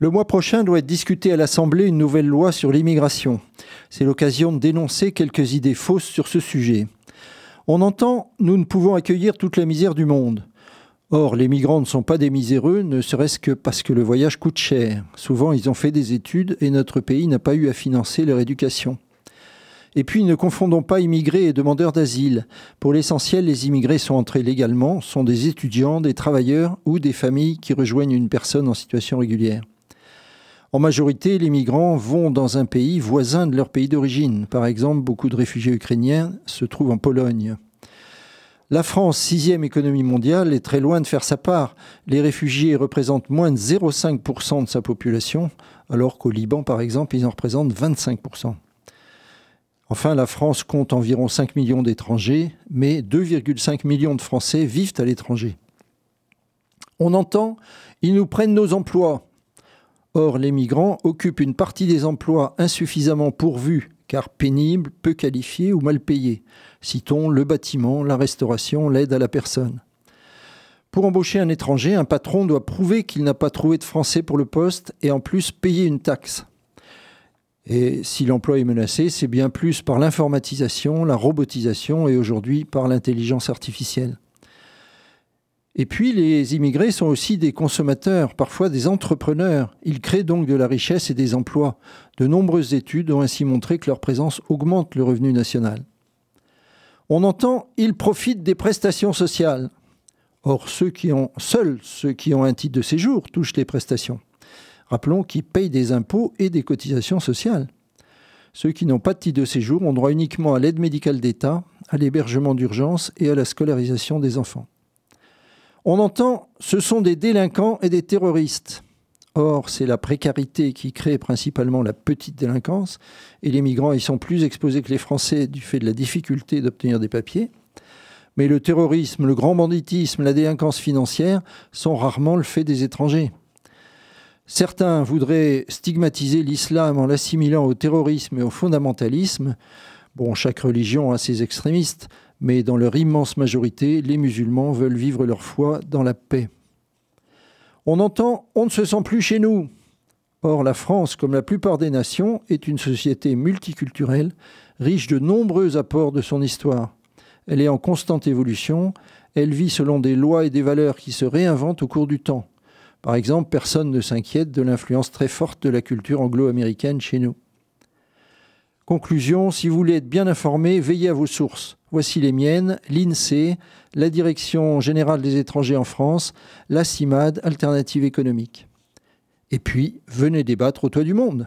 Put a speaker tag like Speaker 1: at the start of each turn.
Speaker 1: Le mois prochain doit être discuté à l'Assemblée une nouvelle loi sur l'immigration. C'est l'occasion de dénoncer quelques idées fausses sur ce sujet. On entend nous ne pouvons accueillir toute la misère du monde. Or, les migrants ne sont pas des miséreux, ne serait-ce que parce que le voyage coûte cher. Souvent, ils ont fait des études et notre pays n'a pas eu à financer leur éducation. Et puis, ne confondons pas immigrés et demandeurs d'asile. Pour l'essentiel, les immigrés sont entrés légalement, sont des étudiants, des travailleurs ou des familles qui rejoignent une personne en situation régulière. En majorité, les migrants vont dans un pays voisin de leur pays d'origine. Par exemple, beaucoup de réfugiés ukrainiens se trouvent en Pologne. La France, sixième économie mondiale, est très loin de faire sa part. Les réfugiés représentent moins de 0,5% de sa population, alors qu'au Liban, par exemple, ils en représentent 25%. Enfin, la France compte environ 5 millions d'étrangers, mais 2,5 millions de Français vivent à l'étranger. On entend, ils nous prennent nos emplois. Or, les migrants occupent une partie des emplois insuffisamment pourvus, car pénibles, peu qualifiés ou mal payés. Citons le bâtiment, la restauration, l'aide à la personne. Pour embaucher un étranger, un patron doit prouver qu'il n'a pas trouvé de français pour le poste et en plus payer une taxe. Et si l'emploi est menacé, c'est bien plus par l'informatisation, la robotisation et aujourd'hui par l'intelligence artificielle. Et puis, les immigrés sont aussi des consommateurs, parfois des entrepreneurs. Ils créent donc de la richesse et des emplois. De nombreuses études ont ainsi montré que leur présence augmente le revenu national. On entend ils profitent des prestations sociales. Or, ceux qui ont, seuls ceux qui ont un titre de séjour touchent les prestations. Rappelons qu'ils payent des impôts et des cotisations sociales. Ceux qui n'ont pas de titre de séjour ont droit uniquement à l'aide médicale d'État, à l'hébergement d'urgence et à la scolarisation des enfants. On entend ce sont des délinquants et des terroristes. Or, c'est la précarité qui crée principalement la petite délinquance, et les migrants y sont plus exposés que les Français du fait de la difficulté d'obtenir des papiers. Mais le terrorisme, le grand banditisme, la délinquance financière sont rarement le fait des étrangers. Certains voudraient stigmatiser l'islam en l'assimilant au terrorisme et au fondamentalisme. Bon, chaque religion a ses extrémistes, mais dans leur immense majorité, les musulmans veulent vivre leur foi dans la paix. On entend on ne se sent plus chez nous. Or, la France, comme la plupart des nations, est une société multiculturelle, riche de nombreux apports de son histoire. Elle est en constante évolution, elle vit selon des lois et des valeurs qui se réinventent au cours du temps. Par exemple, personne ne s'inquiète de l'influence très forte de la culture anglo-américaine chez nous. Conclusion, si vous voulez être bien informé, veillez à vos sources. Voici les miennes, l'INSEE, la Direction générale des étrangers en France, la CIMAD, Alternative économique. Et puis, venez débattre au toit du monde.